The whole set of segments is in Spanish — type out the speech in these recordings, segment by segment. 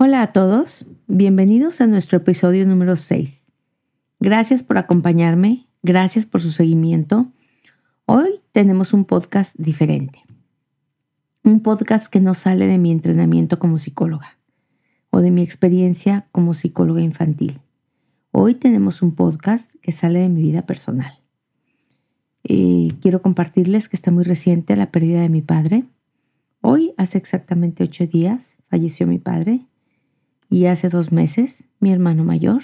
Hola a todos, bienvenidos a nuestro episodio número 6. Gracias por acompañarme, gracias por su seguimiento. Hoy tenemos un podcast diferente. Un podcast que no sale de mi entrenamiento como psicóloga o de mi experiencia como psicóloga infantil. Hoy tenemos un podcast que sale de mi vida personal. Eh, quiero compartirles que está muy reciente la pérdida de mi padre. Hoy, hace exactamente ocho días, falleció mi padre y hace dos meses mi hermano mayor.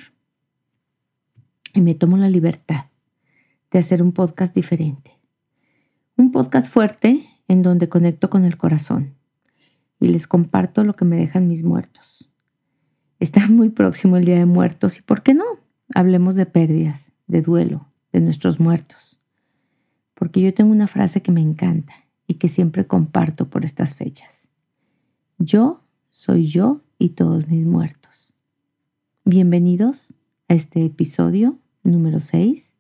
Y me tomo la libertad de hacer un podcast diferente. Un podcast fuerte en donde conecto con el corazón y les comparto lo que me dejan mis muertos. Está muy próximo el Día de Muertos y ¿por qué no? Hablemos de pérdidas, de duelo, de nuestros muertos. Porque yo tengo una frase que me encanta y que siempre comparto por estas fechas. Yo soy yo y todos mis muertos. Bienvenidos a este episodio número 6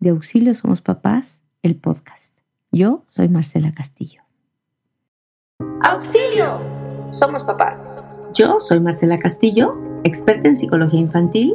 de Auxilio Somos Papás, el podcast. Yo soy Marcela Castillo. Auxilio, somos papás. Yo soy Marcela Castillo, experta en psicología infantil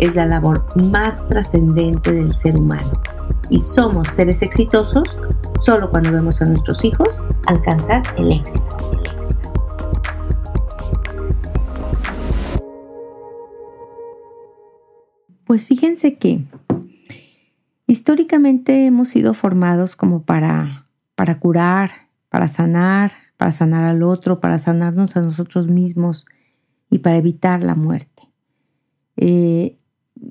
es la labor más trascendente del ser humano. Y somos seres exitosos solo cuando vemos a nuestros hijos alcanzar el éxito. Pues fíjense que históricamente hemos sido formados como para, para curar, para sanar, para sanar al otro, para sanarnos a nosotros mismos y para evitar la muerte. Eh,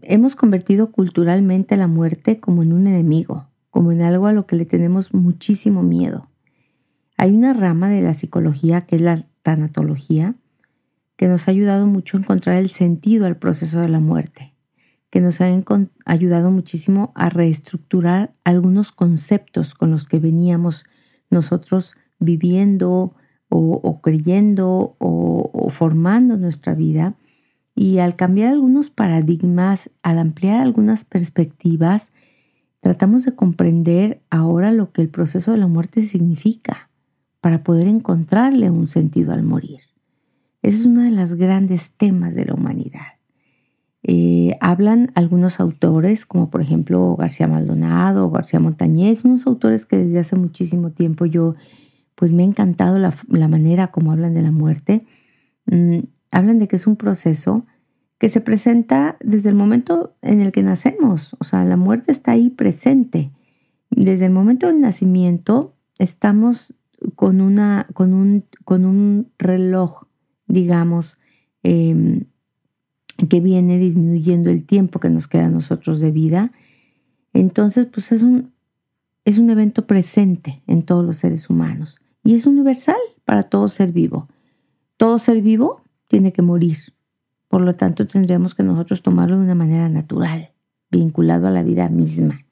hemos convertido culturalmente la muerte como en un enemigo, como en algo a lo que le tenemos muchísimo miedo. Hay una rama de la psicología que es la tanatología, que nos ha ayudado mucho a encontrar el sentido al proceso de la muerte, que nos ha ayudado muchísimo a reestructurar algunos conceptos con los que veníamos nosotros viviendo o, creyendo o formando nuestra vida y al cambiar algunos paradigmas, al ampliar algunas perspectivas, tratamos de comprender ahora lo que el proceso de la muerte significa para poder encontrarle un sentido al morir. Ese es uno de los grandes temas de la humanidad. Eh, hablan algunos autores, como por ejemplo García Maldonado, García Montañez, unos autores que desde hace muchísimo tiempo yo, pues me ha encantado la, manera como hablan de la muerte. Mm, hablan de que es un proceso que se presenta desde el momento en el que nacemos. O sea, la muerte está ahí presente. Desde el momento del nacimiento estamos con, una, con, un, con un reloj, digamos, em, que viene disminuyendo el tiempo que nos queda a nosotros de vida. Entonces, pues es un, es un evento presente en todos los seres humanos y es universal para todo ser vivo. Todo ser vivo tiene que morir. Por lo tanto, tendríamos que nosotros tomarlo de una manera natural, vinculado a la vida misma,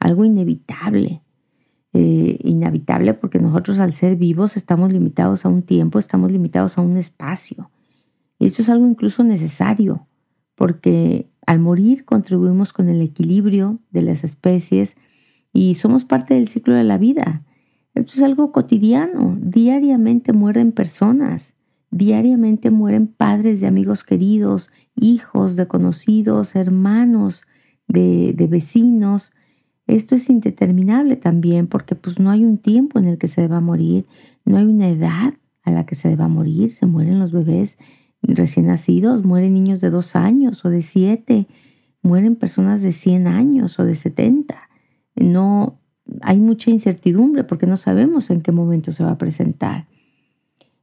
algo inevitable. Eh, inevitable porque nosotros al ser vivos estamos limitados a un tiempo, estamos limitados a un espacio. Y esto es algo incluso necesario, porque al morir contribuimos con el equilibrio de las especies y somos parte del ciclo de la vida. Esto es algo cotidiano, diariamente mueren personas Diariamente mueren padres de amigos queridos, hijos de conocidos, hermanos de, vecinos. Esto es indeterminable también porque pues no hay un tiempo en el que se deba morir, no hay una edad a la que se deba morir, se mueren los bebés recién nacidos, mueren niños de dos años o de siete, mueren personas de 100 años o de 70. No hay mucha incertidumbre porque no sabemos en qué momento se va a presentar.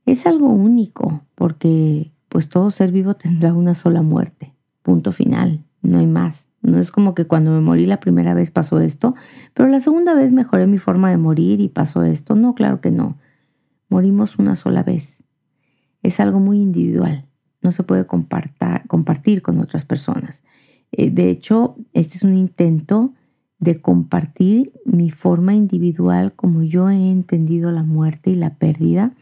Es algo único porque pues todo ser vivo tendrá una sola muerte, punto final, no hay más. No es como que cuando me morí la primera vez pasó esto, pero la segunda vez mejoré mi forma de morir y pasó esto. No, claro que no. Morimos una sola vez. Es algo muy individual. no se puede compartir con otras personas. Eh, de hecho, este es un intento de compartir mi forma individual como yo he entendido la muerte y la pérdida,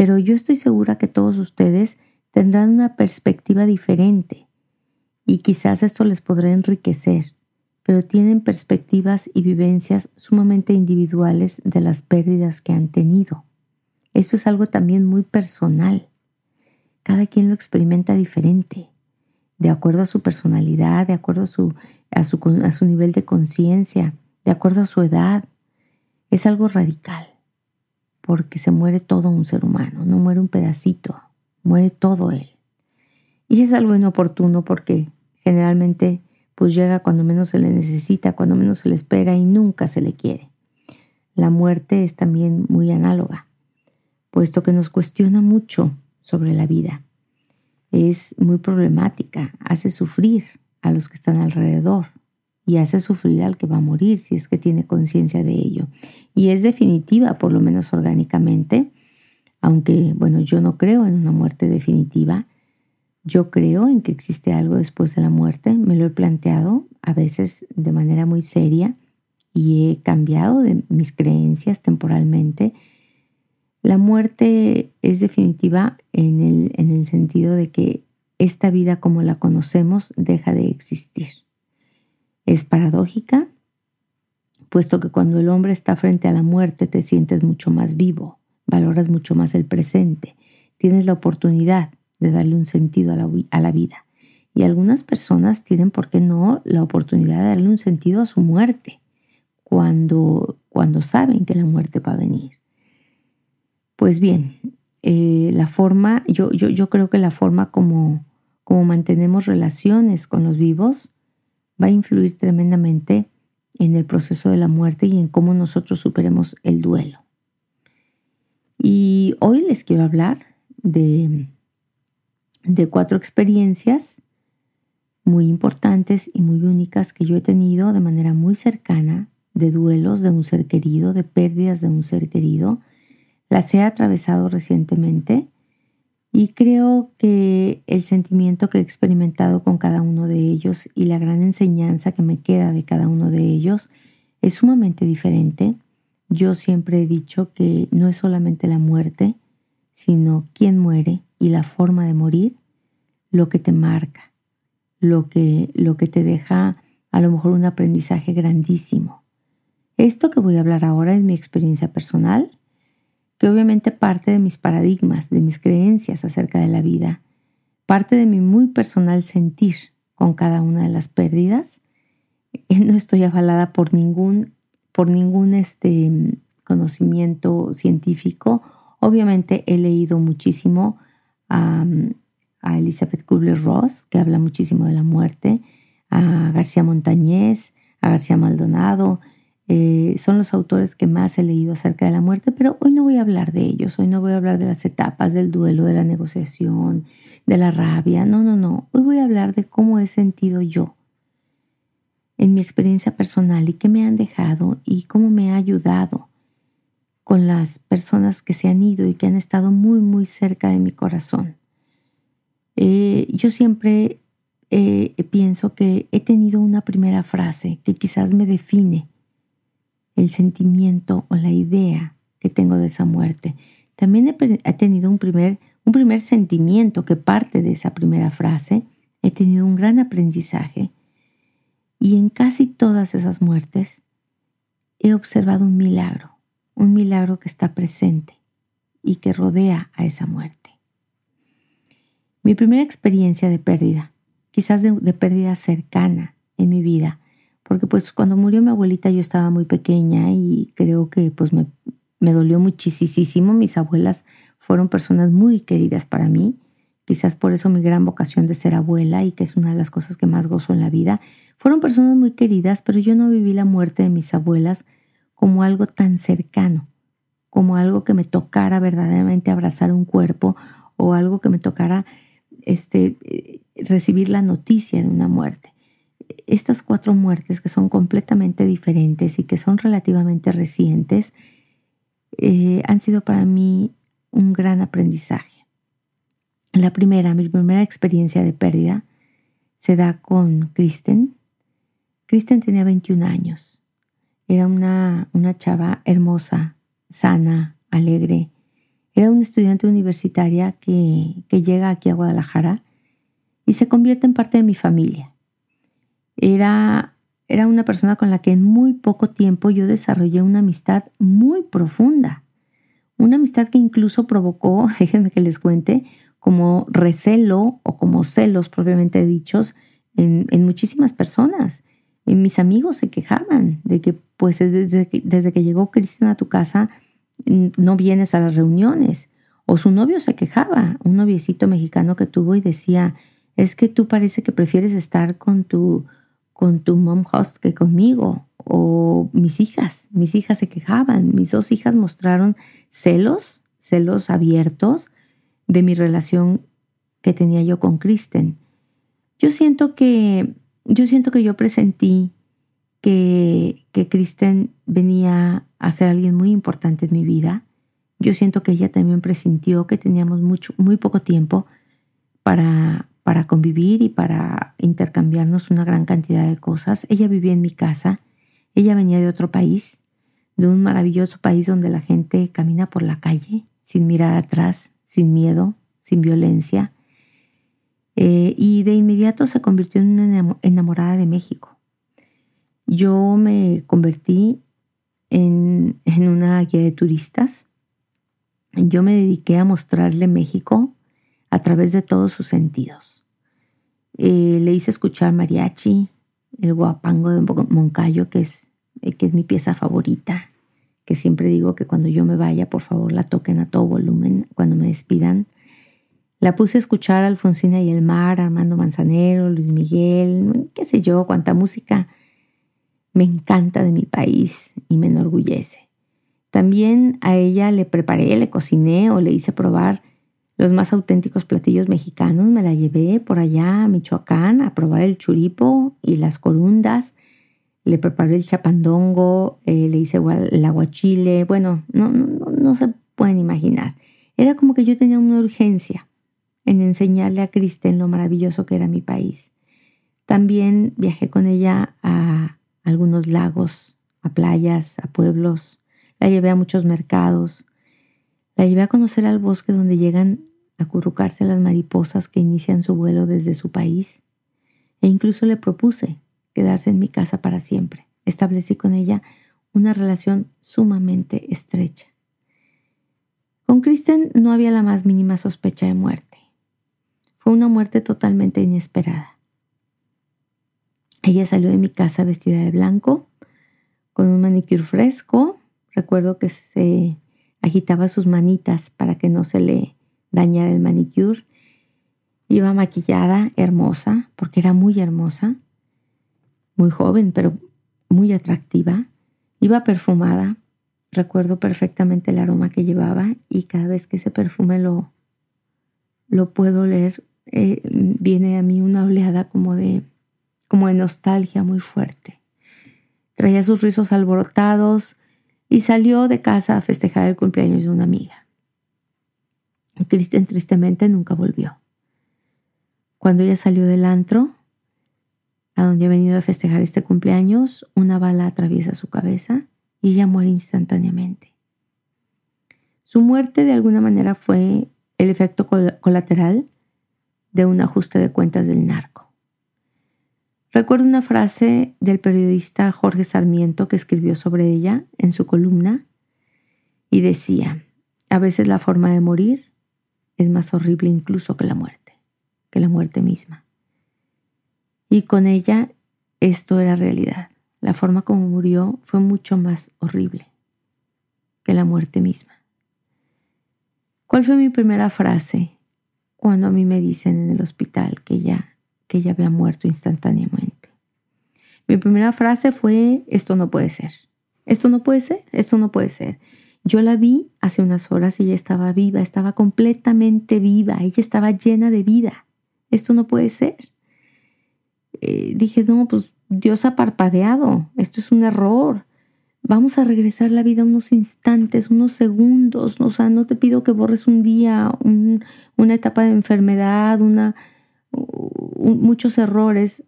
pero yo estoy segura que todos ustedes tendrán una perspectiva diferente y quizás esto les podrá enriquecer, pero tienen perspectivas y vivencias sumamente individuales de las pérdidas que han tenido. Esto es algo también muy personal. Cada quien lo experimenta diferente, de acuerdo a su personalidad, de acuerdo a su a su, a su nivel de conciencia, de acuerdo a su edad. Es algo radical, porque se muere todo un ser humano, no muere un pedacito, muere todo él. Y es algo inoportuno porque generalmente pues llega cuando menos se le necesita, cuando menos se le espera y nunca se le quiere. La muerte es también muy análoga, puesto que nos cuestiona mucho sobre la vida. Es muy problemática, hace sufrir, a los que están alrededor y hace sufrir al que va a morir si es que tiene conciencia de ello. Y es definitiva, por lo menos orgánicamente, aunque, bueno, yo no creo en una muerte definitiva. Yo creo en que existe algo después de la muerte. Me lo he planteado a veces de manera muy seria y he cambiado de mis creencias temporalmente. La muerte es definitiva en el, en el sentido de que esta vida como la conocemos deja de existir. Es paradójica, puesto que cuando el hombre está frente a la muerte te sientes mucho más vivo, valoras mucho más el presente, tienes la oportunidad de darle un sentido a la, vida. Y algunas personas tienen, ¿por qué no?, la oportunidad de darle un sentido a su muerte cuando, cuando saben que la muerte va a venir. Pues bien, eh, la forma, yo, yo, yo creo que la forma como cómo mantenemos relaciones con los vivos, va a influir tremendamente en el proceso de la muerte y en cómo nosotros superemos el duelo. Y hoy les quiero hablar de, de cuatro experiencias muy importantes y muy únicas que yo he tenido de manera muy cercana, de duelos de un ser querido, de pérdidas de un ser querido. Las he atravesado recientemente y creo que el sentimiento que he experimentado con cada uno de ellos y la gran enseñanza que me queda de cada uno de ellos es sumamente diferente. Yo siempre he dicho que no es solamente la muerte, sino quién muere y la forma de morir lo que te marca, lo que, lo que te deja a lo mejor un aprendizaje grandísimo. Esto que voy a hablar ahora es mi experiencia personal que obviamente parte de mis paradigmas, de mis creencias acerca de la vida, parte de mi muy personal sentir con cada una de las pérdidas. Eh, no estoy avalada por ningún, por ningún este, conocimiento científico. Obviamente he leído muchísimo a, Elizabeth Kubler-Ross, que habla muchísimo de la muerte, a García Montañez, a García Maldonado, eh, son los autores que más he leído acerca de la muerte, pero hoy no voy a hablar de ellos, hoy no voy a hablar de las etapas del duelo, de la negociación, de la rabia, no, no, no, hoy voy a hablar de cómo he sentido yo en mi experiencia personal y qué me han dejado y cómo me ha ayudado con las personas que se han ido y que han estado muy, muy cerca de mi corazón. Eh, yo siempre eh, pienso que he tenido una primera frase que quizás me define el sentimiento o la idea que tengo de esa muerte. También he, tenido un primer, un primer sentimiento que parte de esa primera frase. He tenido un gran aprendizaje y en casi todas esas muertes he observado un milagro, un milagro que está presente y que rodea a esa muerte. Mi primera experiencia de pérdida, quizás de, de pérdida cercana en mi vida, porque pues cuando murió mi abuelita yo estaba muy pequeña y creo que pues me, me dolió muchísimo. Mis abuelas fueron personas muy queridas para mí, quizás por eso mi gran vocación de ser abuela y que es una de las cosas que más gozo en la vida. Fueron personas muy queridas, pero yo no viví la muerte de mis abuelas como algo tan cercano, como algo que me tocara verdaderamente abrazar un cuerpo o algo que me tocara este, eh, recibir la noticia de una muerte estas cuatro muertes que son completamente diferentes y que son relativamente recientes, eh, han sido para mí un gran aprendizaje. La primera, mi primera experiencia de pérdida, se da con Kristen. Kristen tenía 21 años. Era una, una chava hermosa, sana, alegre. Era una estudiante universitaria que, que llega aquí a Guadalajara y se convierte en parte de mi familia. Era, era una persona con la que en muy poco tiempo yo desarrollé una amistad muy profunda. Una amistad que incluso provocó, déjenme que les cuente, como recelo o como celos propiamente dichos en, muchísimas personas. En mis amigos se quejaban de que pues desde que, desde que llegó Cristian a tu casa no vienes a las reuniones. O su novio se quejaba, un noviecito mexicano que tuvo y decía, es que tú parece que prefieres estar con tu, con tu mom host que conmigo. O mis hijas, mis hijas se quejaban, mis dos hijas mostraron celos, celos abiertos de mi relación que tenía yo con Kristen. Yo siento que yo siento que yo presentí que, que Kristen venía a ser alguien muy importante en mi vida. Yo siento que ella también presintió que teníamos mucho, muy poco tiempo para, para convivir y para intercambiarnos una gran cantidad de cosas. Ella vivía en mi casa, ella venía de otro país, de un maravilloso país donde la gente camina por la calle sin mirar atrás, sin miedo, sin violencia. Eh, y de inmediato se convirtió en una enamorada de México. Yo me convertí en, en una guía de turistas. Yo me dediqué a mostrarle México a través de todos sus sentidos. Eh, le hice escuchar mariachi, el guapango de Moncayo, que es, que es mi pieza favorita que siempre digo que cuando yo me vaya, por favor, la toquen a todo volumen cuando me despidan. La puse a escuchar Alfonsina y el Mar, Armando Manzanero, Luis Miguel, qué sé yo, cuánta música me encanta de mi país y me enorgullece. También a ella le preparé, le cociné o le hice probar los más auténticos platillos mexicanos. Me la llevé por allá a Michoacán a probar el churipo y las corundas le preparé el chapandongo, eh, le hice el aguachile, bueno, no, no, no se pueden imaginar. Era como que yo tenía una urgencia en enseñarle a Kristen lo maravilloso que era mi país. También viajé con ella a algunos lagos, a playas, a pueblos. La llevé a muchos mercados. La llevé a conocer al bosque donde llegan a currucarse las mariposas que inician su vuelo desde su país. E incluso le propuse quedarse en mi casa para siempre. Establecí con ella una relación sumamente estrecha. Con Kristen no había la más mínima sospecha de muerte. Fue una muerte totalmente inesperada. Ella salió de mi casa vestida de blanco, con un manicure fresco. Recuerdo que se agitaba sus manitas para que no se le dañara el manicure. Iba maquillada, hermosa, porque era muy hermosa muy joven, pero muy atractiva. Iba perfumada. Recuerdo perfectamente el aroma que llevaba y cada vez que ese perfume lo, lo puedo leer, eh, viene a mí una oleada como de, como de nostalgia muy fuerte. Traía sus rizos alborotados y salió de casa a festejar el cumpleaños de una amiga. Kristen tristemente nunca volvió. Cuando ella salió del antro, a donde ha venido a festejar este cumpleaños, una bala atraviesa su cabeza y ella muere instantáneamente. Su muerte de alguna manera fue el efecto colateral de un ajuste de cuentas del narco. Recuerdo una frase del periodista Jorge Sarmiento que escribió sobre ella en su columna y decía, a veces la forma de morir es más horrible incluso que la muerte, que la muerte misma. Y con ella esto era realidad. La forma como murió fue mucho más horrible que la muerte misma. ¿Cuál fue mi primera frase cuando a mí me dicen en el hospital que ella, que ella había muerto instantáneamente? Mi primera frase fue, esto no puede ser. Esto no puede ser, esto no puede ser. Yo la vi hace unas horas y ella estaba viva, estaba completamente viva, ella estaba llena de vida. Esto no puede ser. Eh, dije, no, pues Dios ha parpadeado, esto es un error. Vamos a regresar la vida unos instantes, unos segundos. O sea, no te pido que borres un día, una etapa de enfermedad, una, muchos errores.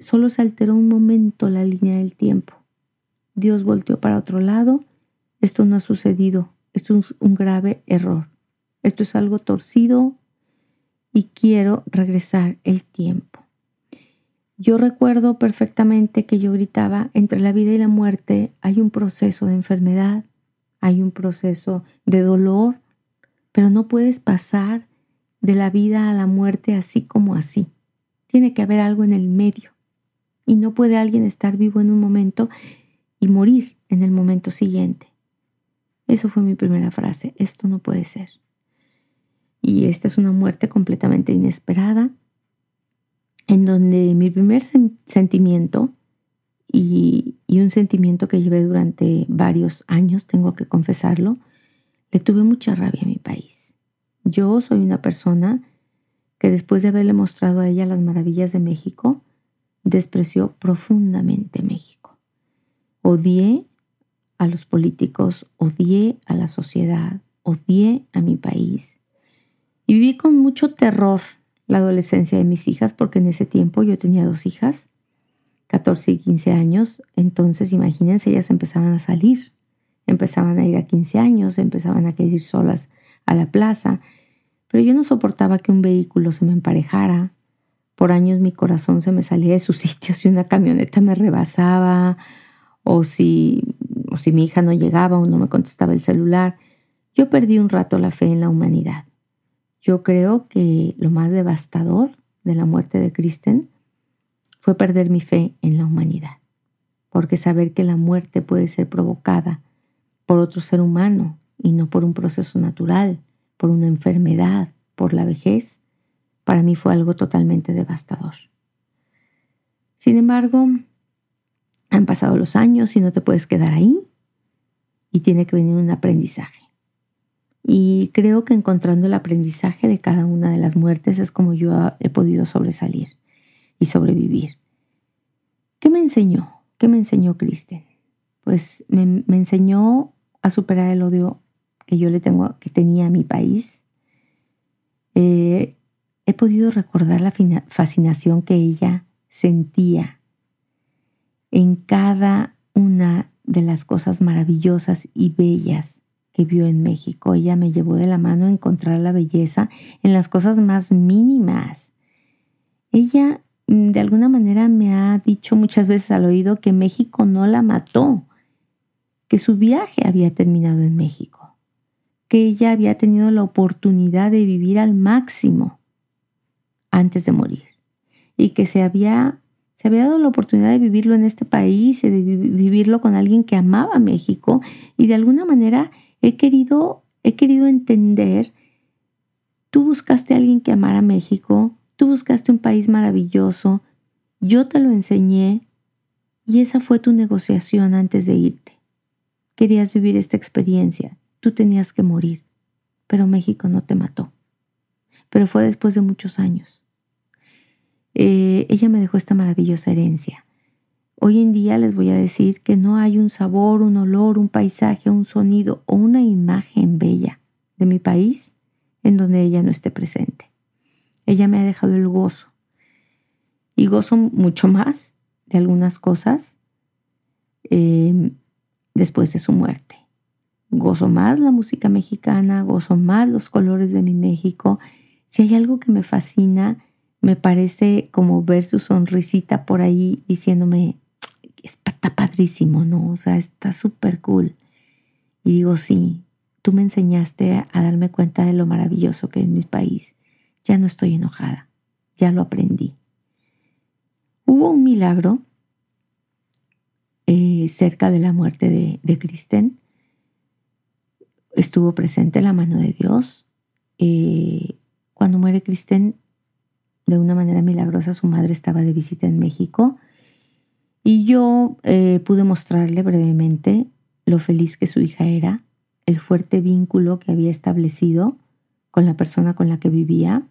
Solo se alteró un momento la línea del tiempo. Dios volteó para otro lado. Esto no ha sucedido. Esto es un grave error. Esto es algo torcido y quiero regresar el tiempo. Yo recuerdo perfectamente que yo gritaba, entre la vida y la muerte hay un proceso de enfermedad, hay un proceso de dolor, pero no puedes pasar de la vida a la muerte así como así. Tiene que haber algo en el medio. Y no puede alguien estar vivo en un momento y morir en el momento siguiente. Eso fue mi primera frase. Esto no puede ser. Y esta es una muerte completamente inesperada, en donde mi primer sentimiento y, y, un sentimiento que llevé durante varios años, tengo que confesarlo, le tuve mucha rabia a mi país. Yo soy una persona que después de haberle mostrado a ella las maravillas de México, despreció profundamente México. Odié a los políticos, odié a la sociedad, odié a mi país. Y viví con mucho terror la adolescencia de mis hijas, porque en ese tiempo yo tenía dos hijas, 14 y 15 años, entonces imagínense, ellas empezaban a salir, empezaban a ir a 15 años, empezaban a querer ir solas a la plaza, pero yo no soportaba que un vehículo se me emparejara, por años mi corazón se me salía de sus sitios si una camioneta me rebasaba. O si, o si mi hija no llegaba o no me contestaba el celular. Yo perdí un rato la fe en la humanidad. Yo creo que lo más devastador de la muerte de Kristen fue perder mi fe en la humanidad, porque saber que la muerte puede ser provocada por otro ser humano y no por un proceso natural, por una enfermedad, por la vejez, para mí fue algo totalmente devastador. Sin embargo, han pasado los años y no te puedes quedar ahí y tiene que venir un aprendizaje. Y creo que encontrando el aprendizaje de cada una de las muertes es como yo he podido sobresalir y sobrevivir. ¿Qué me enseñó? ¿Qué me enseñó Kristen? Pues me, enseñó a superar el odio que yo le tengo, que tenía a mi país. Eh, he podido recordar la fascinación que ella sentía en cada una de las cosas maravillosas y bellas que vio en México. Ella me llevó de la mano a encontrar la belleza en las cosas más mínimas. Ella mm, de alguna manera me ha dicho muchas veces al oído que México no la mató, que su viaje había terminado en México, que ella había tenido la oportunidad de vivir al máximo antes de morir y que se había, se había dado la oportunidad de vivirlo en este país de vivirlo con alguien que amaba México y de alguna manera he querido, he querido entender, tú buscaste a alguien que amara México, tú buscaste un país maravilloso, yo te lo enseñé y esa fue tu negociación antes de irte. Querías vivir esta experiencia, tú tenías que morir, pero México no te mató. Pero fue después de muchos años. Eh, ella me dejó esta maravillosa herencia. Hoy en día les voy a decir que no hay un sabor, un olor, un paisaje, un sonido o una imagen bella de mi país en donde ella no esté presente. Ella me ha dejado el gozo y gozo mucho más de algunas cosas em, después de su muerte. Gozo más la música mexicana, gozo más los colores de mi México. Si hay algo que me fascina, me parece como ver su sonrisita por ahí diciéndome, está padrísimo, ¿no? O sea, está súper cool. Y digo, sí, tú me enseñaste a darme cuenta de lo maravilloso que es mi país. Ya no estoy enojada, ya lo aprendí. Hubo un milagro eh, cerca de la muerte de, de Kristen. Estuvo presente la mano de Dios. Eh, cuando muere Kristen, de una manera milagrosa, su madre estaba de visita en México y yo eh, pude mostrarle brevemente lo feliz que su hija era, el fuerte vínculo que había establecido con la persona con la que vivía.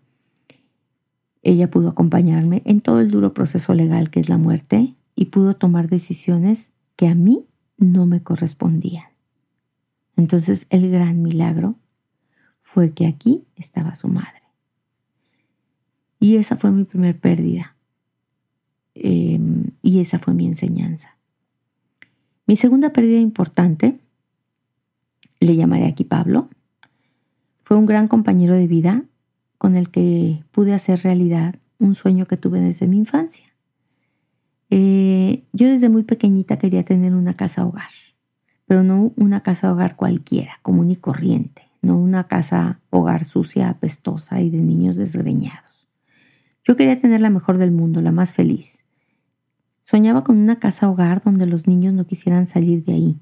Ella pudo acompañarme en todo el duro proceso legal que es la muerte y pudo tomar decisiones que a mí no me correspondían. Entonces el gran milagro fue que aquí estaba su madre. Y esa fue mi primer pérdida. Em, y esa fue mi enseñanza. Mi segunda pérdida importante, le llamaré aquí Pablo, fue un gran compañero de vida con el que pude hacer realidad un sueño que tuve desde mi infancia. Eh, yo desde muy pequeñita quería tener una casa hogar, pero no una casa hogar cualquiera, común y corriente, no una casa hogar sucia, apestosa y de niños desgreñados. Yo quería tener la mejor del mundo, la más feliz. Soñaba con una casa hogar donde los niños no quisieran salir de ahí,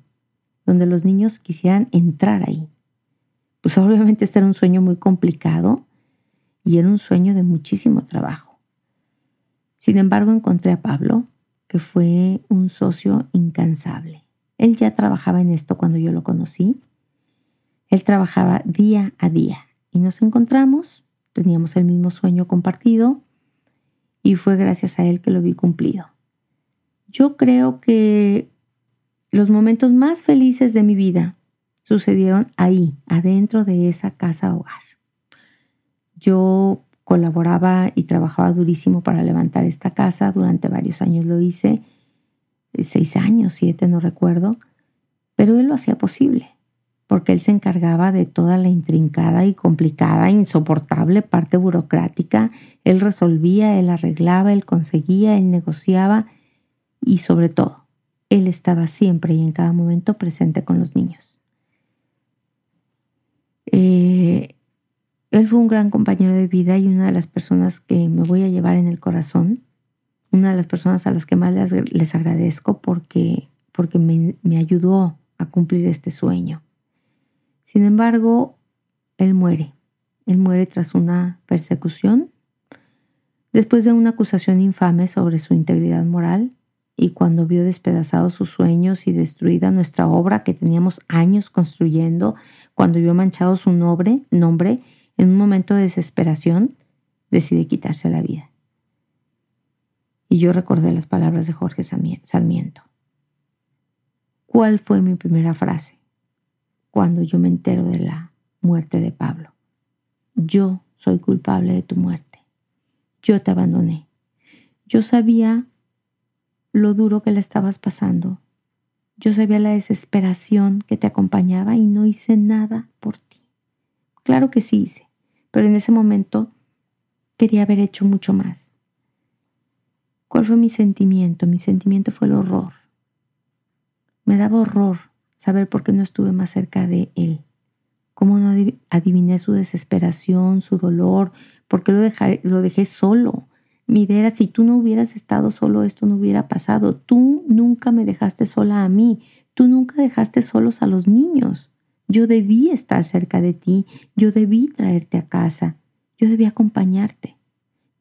donde los niños quisieran entrar ahí. Pues obviamente este era un sueño muy complicado y era un sueño de muchísimo trabajo. Sin embargo, encontré a Pablo, que fue un socio incansable. Él ya trabajaba en esto cuando yo lo conocí. Él trabajaba día a día y nos encontramos, teníamos el mismo sueño compartido y fue gracias a él que lo vi cumplido. Yo creo que los momentos más felices de mi vida sucedieron ahí, adentro de esa casa hogar. Yo colaboraba y trabajaba durísimo para levantar esta casa. Durante varios años lo hice, seis años, siete, no recuerdo, pero él lo hacía posible, porque él se encargaba de toda la intrincada y complicada, insoportable parte burocrática. Él resolvía, él arreglaba, él conseguía, él negociaba y sobre todo, él estaba siempre y en cada momento presente con los niños. Eh, él fue un gran compañero de vida y una de las personas que me voy a llevar en el corazón, una de las personas a las que más les, agradezco porque, porque me, me ayudó a cumplir este sueño. Sin embargo, él muere. Él muere tras una persecución, después de una acusación infame sobre su integridad moral y cuando vio despedazados sus sueños y destruida nuestra obra que teníamos años construyendo, cuando vio manchado su nombre, nombre en un momento de desesperación, decide quitarse la vida. Y yo recordé las palabras de Jorge Sarmiento. ¿Cuál fue mi primera frase cuando yo me entero de la muerte de Pablo? Yo soy culpable de tu muerte. Yo te abandoné. Yo sabía lo duro que le estabas pasando. Yo sabía la desesperación que te acompañaba y no hice nada por ti. Claro que sí hice, pero en ese momento quería haber hecho mucho más. ¿Cuál fue mi sentimiento? Mi sentimiento fue el horror. Me daba horror saber por qué no estuve más cerca de él. Cómo no adiviné su desesperación, su dolor, por qué lo, lo dejé solo. Mi idea era, si tú no hubieras estado solo, esto no hubiera pasado. Tú nunca me dejaste sola a mí. Tú nunca dejaste solos a los niños. Yo debí estar cerca de ti, yo debí traerte a casa, yo debí acompañarte.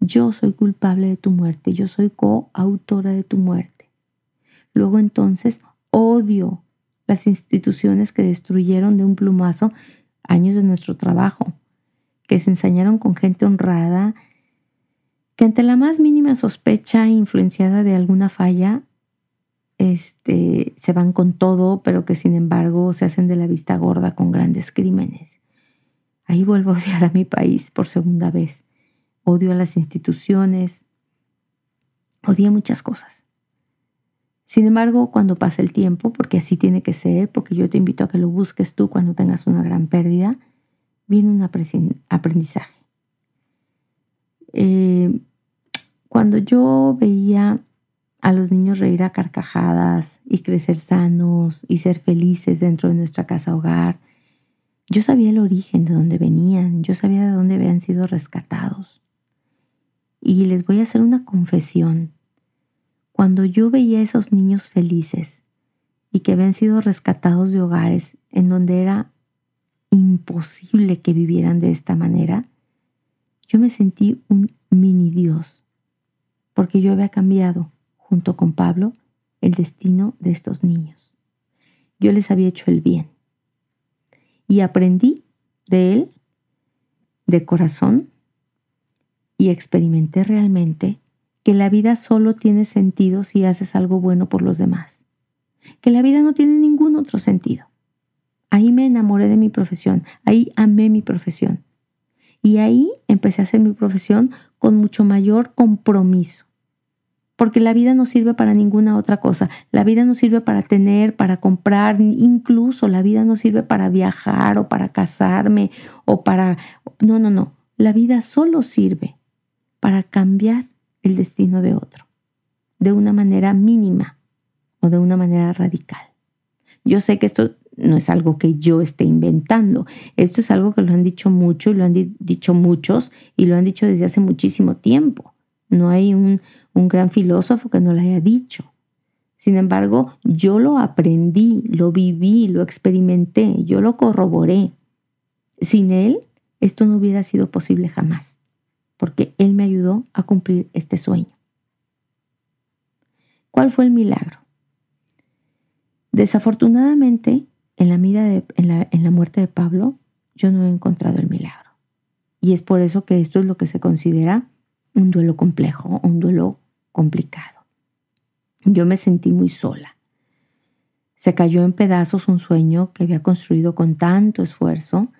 Yo soy culpable de tu muerte, yo soy coautora de tu muerte. Luego entonces odio las instituciones que destruyeron de un plumazo años de nuestro trabajo, que se ensañaron con gente honrada, que ante la más mínima sospecha influenciada de alguna falla este, se van con todo, pero que sin embargo se hacen de la vista gorda con grandes crímenes. Ahí vuelvo a odiar a mi país por segunda vez. Odio a las instituciones, odio muchas cosas. Sin embargo, cuando pasa el tiempo, porque así tiene que ser, porque yo te invito a que lo busques tú cuando tengas una gran pérdida, viene un aprendizaje. Eh, cuando yo veía a los niños reír a carcajadas y crecer sanos y ser felices dentro de nuestra casa hogar. Yo sabía el origen de dónde venían, yo sabía de dónde habían sido rescatados. Y les voy a hacer una confesión. Cuando yo veía a esos niños felices y que habían sido rescatados de hogares en donde era imposible que vivieran de esta manera, yo me sentí un mini Dios, porque yo había cambiado junto con Pablo, el destino de estos niños. Yo les había hecho el bien y aprendí de él de corazón y experimenté realmente que la vida solo tiene sentido si haces algo bueno por los demás. que la vida no tiene ningún otro sentido. Ahí me enamoré de mi profesión, ahí amé mi profesión. Y ahí empecé a hacer mi profesión con mucho mayor compromiso. Porque la vida no sirve para ninguna otra cosa. La vida no sirve para tener, para comprar, incluso la vida no sirve para viajar o para casarme o para... No, no, no. La vida solo sirve para cambiar el destino de otro, de una manera mínima o de una manera radical. Yo sé que esto no es algo que yo esté inventando. Esto es algo que lo han dicho mucho y lo han dicho muchos y lo han dicho desde hace muchísimo tiempo. No hay un, un gran filósofo que no lo haya dicho. Sin embargo, yo lo aprendí, lo viví, lo experimenté, yo lo corroboré. Sin él, esto no hubiera sido posible jamás, porque él me ayudó a cumplir este sueño. ¿Cuál fue el milagro? Desafortunadamente, en la, en la muerte de Pablo, yo no he encontrado el milagro. Y es por eso que esto es lo que se considera un duelo complejo, un duelo complicado. Yo me sentí muy sola. Se cayó en pedazos un sueño que había construido con tanto esfuerzo.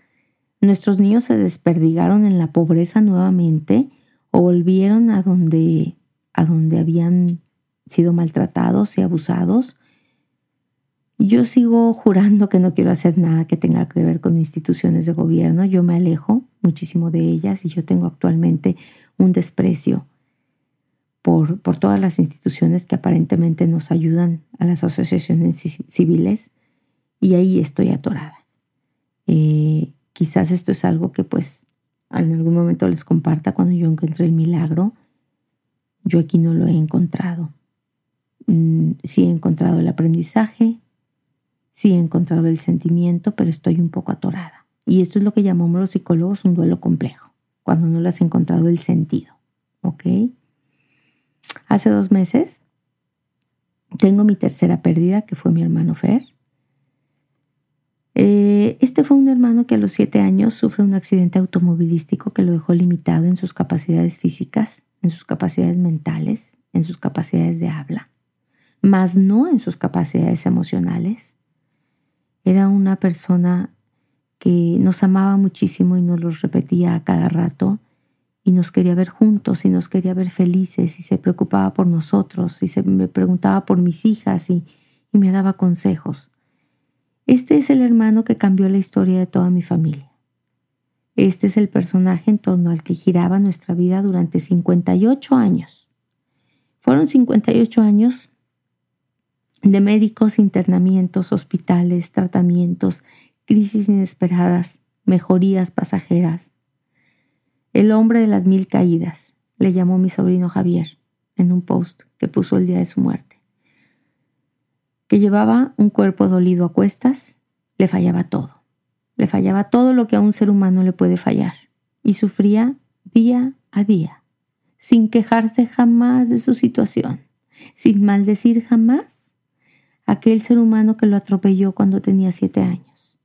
Nuestros niños se desperdigaron en la pobreza nuevamente o volvieron a donde, a donde habían sido maltratados y abusados yo sigo jurando que no quiero hacer nada que tenga que ver con instituciones de gobierno. Yo me alejo muchísimo de ellas y yo tengo actualmente un desprecio por, por todas las instituciones que aparentemente nos ayudan a las asociaciones civiles y ahí estoy atorada. Eh, quizás esto es algo que pues en algún momento les comparta cuando yo encontré el milagro. Yo aquí no lo he encontrado. Mm, sí he encontrado el aprendizaje, Sí he encontrado el sentimiento, pero estoy un poco atorada. Y esto es lo que llamamos los psicólogos un duelo complejo, cuando no le has encontrado el sentido. ¿Ok? Hace dos meses tengo mi tercera pérdida, que fue mi hermano Fer. Este fue un hermano que a los siete años sufre un accidente automovilístico que lo dejó limitado en sus capacidades físicas, en sus capacidades mentales, en sus capacidades de habla, más no en sus capacidades emocionales. Era una persona que nos amaba muchísimo y nos lo repetía a cada rato y nos quería ver juntos y nos quería ver felices y se preocupaba por nosotros y se me preguntaba por mis hijas y me daba consejos. Este es el hermano que cambió la historia de toda mi familia. Este es el personaje en torno al que giraba nuestra vida durante 58 años. Fueron 58 años de médicos, internamientos, hospitales, tratamientos, crisis inesperadas, mejorías pasajeras. El hombre de las mil caídas, le llamó mi sobrino Javier en un post que puso el día de su muerte. Que llevaba un cuerpo dolido a cuestas, le fallaba todo. Le fallaba todo lo que a un ser humano le puede fallar. Y sufría día a día, sin quejarse jamás de su situación, sin maldecir jamás aquel ser humano que lo atropelló cuando tenía siete años.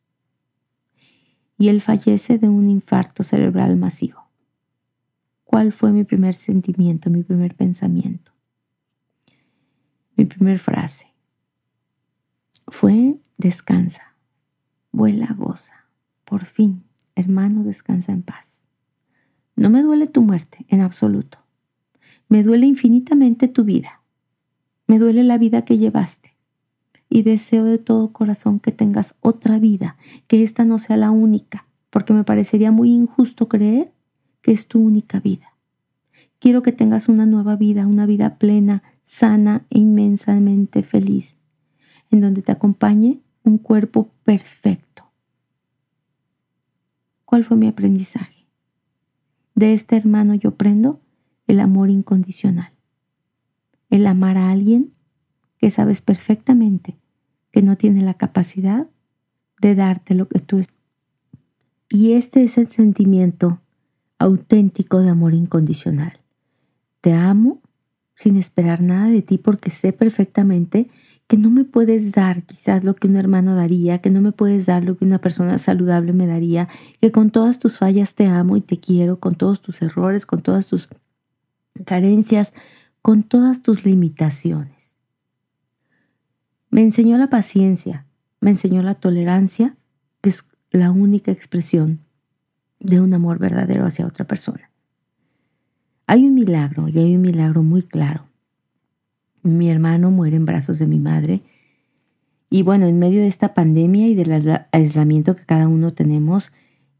Y él fallece de un infarto cerebral masivo. ¿Cuál fue mi primer sentimiento, mi primer pensamiento? Mi primer frase fue descansa, vuela, goza, por fin, hermano, descansa en paz. No me duele tu muerte en absoluto. Me duele infinitamente tu vida. Me duele la vida que llevaste y deseo de todo corazón que tengas otra vida, que esta no sea la única, porque me parecería muy injusto creer que es tu única vida. Quiero que tengas una nueva vida, una vida plena, sana e inmensamente feliz, en donde te acompañe un cuerpo perfecto. ¿Cuál fue mi aprendizaje? De este hermano yo aprendo el amor incondicional, el amar a alguien que sabes perfectamente que no tiene la capacidad de darte lo que tú Y este es el sentimiento auténtico de amor incondicional. Te amo sin esperar nada de ti porque sé perfectamente que no me puedes dar quizás lo que un hermano daría, que no me puedes dar lo que una persona saludable me daría, que con todas tus fallas te amo y te quiero, con todos tus errores, con todas tus carencias, con todas tus limitaciones. Me enseñó la paciencia, me enseñó la tolerancia, que es la única expresión de un amor verdadero hacia otra persona. Hay un milagro, y hay un milagro muy claro. Mi hermano muere en brazos de mi madre. Y bueno, en medio de esta pandemia y del aislamiento que cada uno tenemos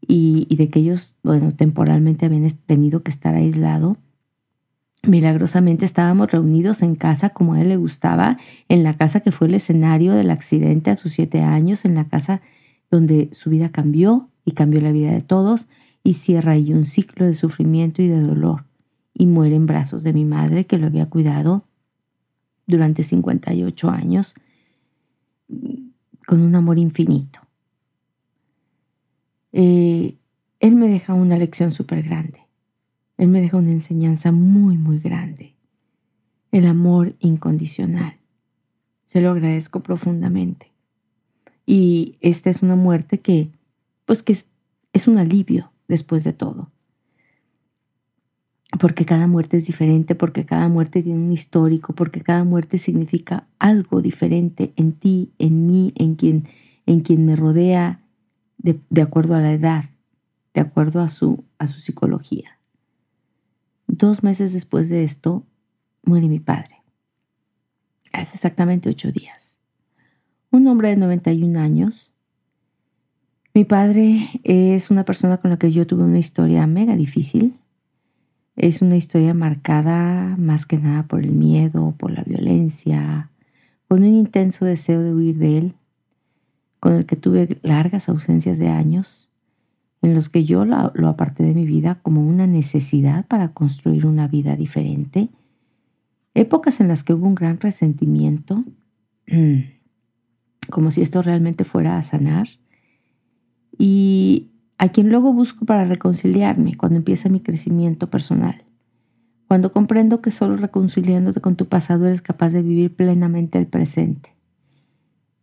y, de que ellos, bueno, temporalmente habían tenido que estar aislado, Milagrosamente estábamos reunidos en casa como a él le gustaba, en la casa que fue el escenario del accidente a sus siete años, en la casa donde su vida cambió y cambió la vida de todos, y cierra ahí un ciclo de sufrimiento y de dolor, y muere en brazos de mi madre que lo había cuidado durante 58 años con un amor infinito. Eh, él me deja una lección súper grande. Él me deja una enseñanza muy, muy grande. El amor incondicional. Se lo agradezco profundamente. Y esta es una muerte que, pues que es, es un alivio después de todo. Porque cada muerte es diferente, porque cada muerte tiene un histórico, porque cada muerte significa algo diferente en ti, en mí, en quien, en quien me rodea, de, de acuerdo a la edad, de acuerdo a su, a su psicología. Dos meses después de esto, muere mi padre. Hace exactamente ocho días. Un hombre de 91 años. Mi padre es una persona con la que yo tuve una historia mega difícil. Es una historia marcada más que nada por el miedo, por la violencia, con un intenso deseo de huir de él, con el que tuve largas ausencias de años en los que yo lo, aparté de mi vida como una necesidad para construir una vida diferente, épocas en las que hubo un gran resentimiento, como si esto realmente fuera a sanar, y a quien luego busco para reconciliarme cuando empieza mi crecimiento personal. Cuando comprendo que solo reconciliándote con tu pasado eres capaz de vivir plenamente el presente.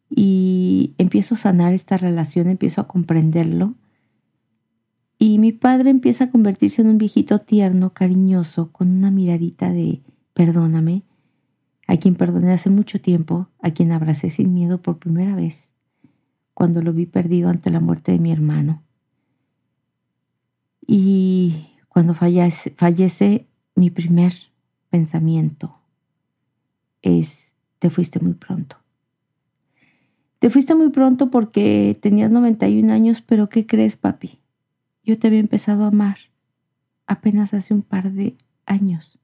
Y empiezo a sanar esta relación, empiezo a comprenderlo y mi padre empieza a convertirse en un viejito tierno, cariñoso, con una miradita de perdóname, a quien perdoné hace mucho tiempo, a quien abracé sin miedo por primera vez, cuando lo vi perdido ante la muerte de mi hermano. Y cuando fallece, fallece mi primer pensamiento es, te fuiste muy pronto. Te fuiste muy pronto porque tenías 91 años, pero ¿qué crees, papi? Yo te había empezado a amar apenas hace un par de años.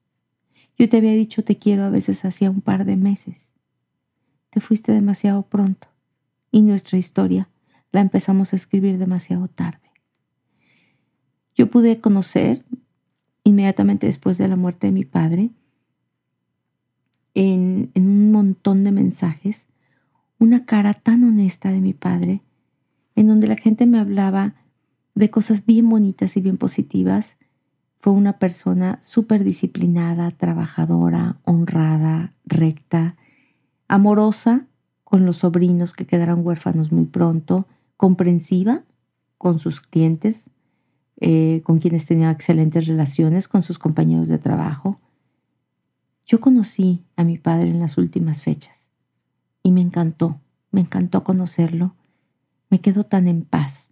Yo te había dicho te quiero a veces hacía un par de meses. Te fuiste demasiado pronto y nuestra historia la empezamos a escribir demasiado tarde. Yo pude conocer inmediatamente después de la muerte de mi padre en, en un montón de mensajes una cara tan honesta de mi padre en donde la gente me hablaba de cosas bien bonitas y bien positivas. Fue una persona súper disciplinada, trabajadora, honrada, recta, amorosa con los sobrinos que quedaron huérfanos muy pronto, comprensiva con sus clientes, eh, con quienes tenía excelentes relaciones, con sus compañeros de trabajo. Yo conocí a mi padre en las últimas fechas y me encantó, me encantó conocerlo. Me quedo tan en paz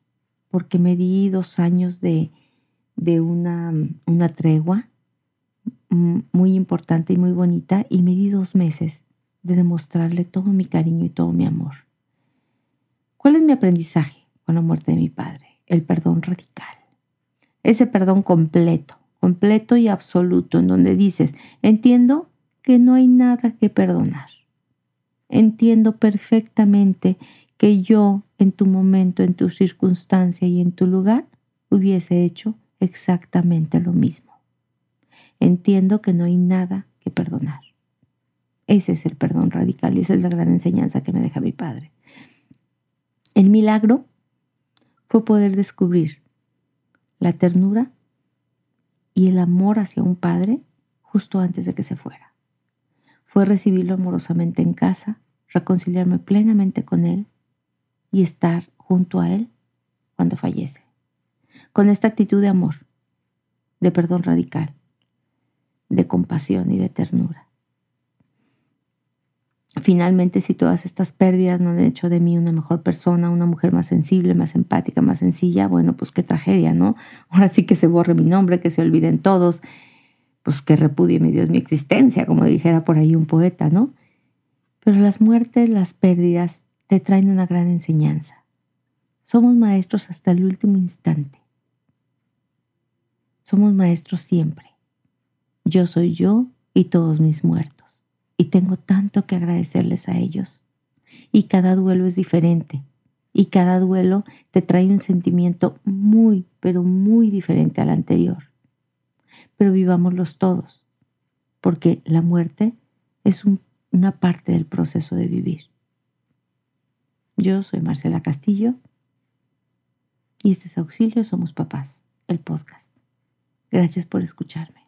porque me di dos años de, una, una tregua muy importante y muy bonita y me di dos meses de demostrarle todo mi cariño y todo mi amor. ¿Cuál es mi aprendizaje con la muerte de mi padre? El perdón radical. Ese perdón completo, completo y absoluto, en donde dices, entiendo que no hay nada que perdonar. Entiendo perfectamente que yo en tu momento, en tu circunstancia y en tu lugar hubiese hecho exactamente lo mismo. Entiendo que no hay nada que perdonar. Ese es el perdón radical y esa es la gran enseñanza que me deja mi padre. El milagro fue poder descubrir la ternura y el amor hacia un padre justo antes de que se fuera. Fue recibirlo amorosamente en casa, reconciliarme plenamente con él y estar junto a Él cuando fallece. Con esta actitud de amor, de perdón radical, de compasión y de ternura. Finalmente si todas estas pérdidas no han hecho de mí una mejor persona, una mujer más sensible, más empática, más sencilla, bueno, pues qué tragedia, ¿no? Ahora sí que se borre mi nombre, que se olviden todos, pues que repudie mi Dios mi existencia, como dijera por ahí un poeta, ¿no? Pero las muertes, las pérdidas, te traen una gran enseñanza. Somos maestros hasta el último instante. Somos maestros siempre. Yo soy yo y todos mis muertos. Y tengo tanto que agradecerles a ellos. Y cada duelo es diferente. Y cada duelo te trae un sentimiento muy, pero muy diferente al anterior. Pero vivámoslos todos, porque la muerte es una parte del proceso de vivir. Yo soy Marcela Castillo y este es Auxilio Somos Papás, el podcast. Gracias por escucharme.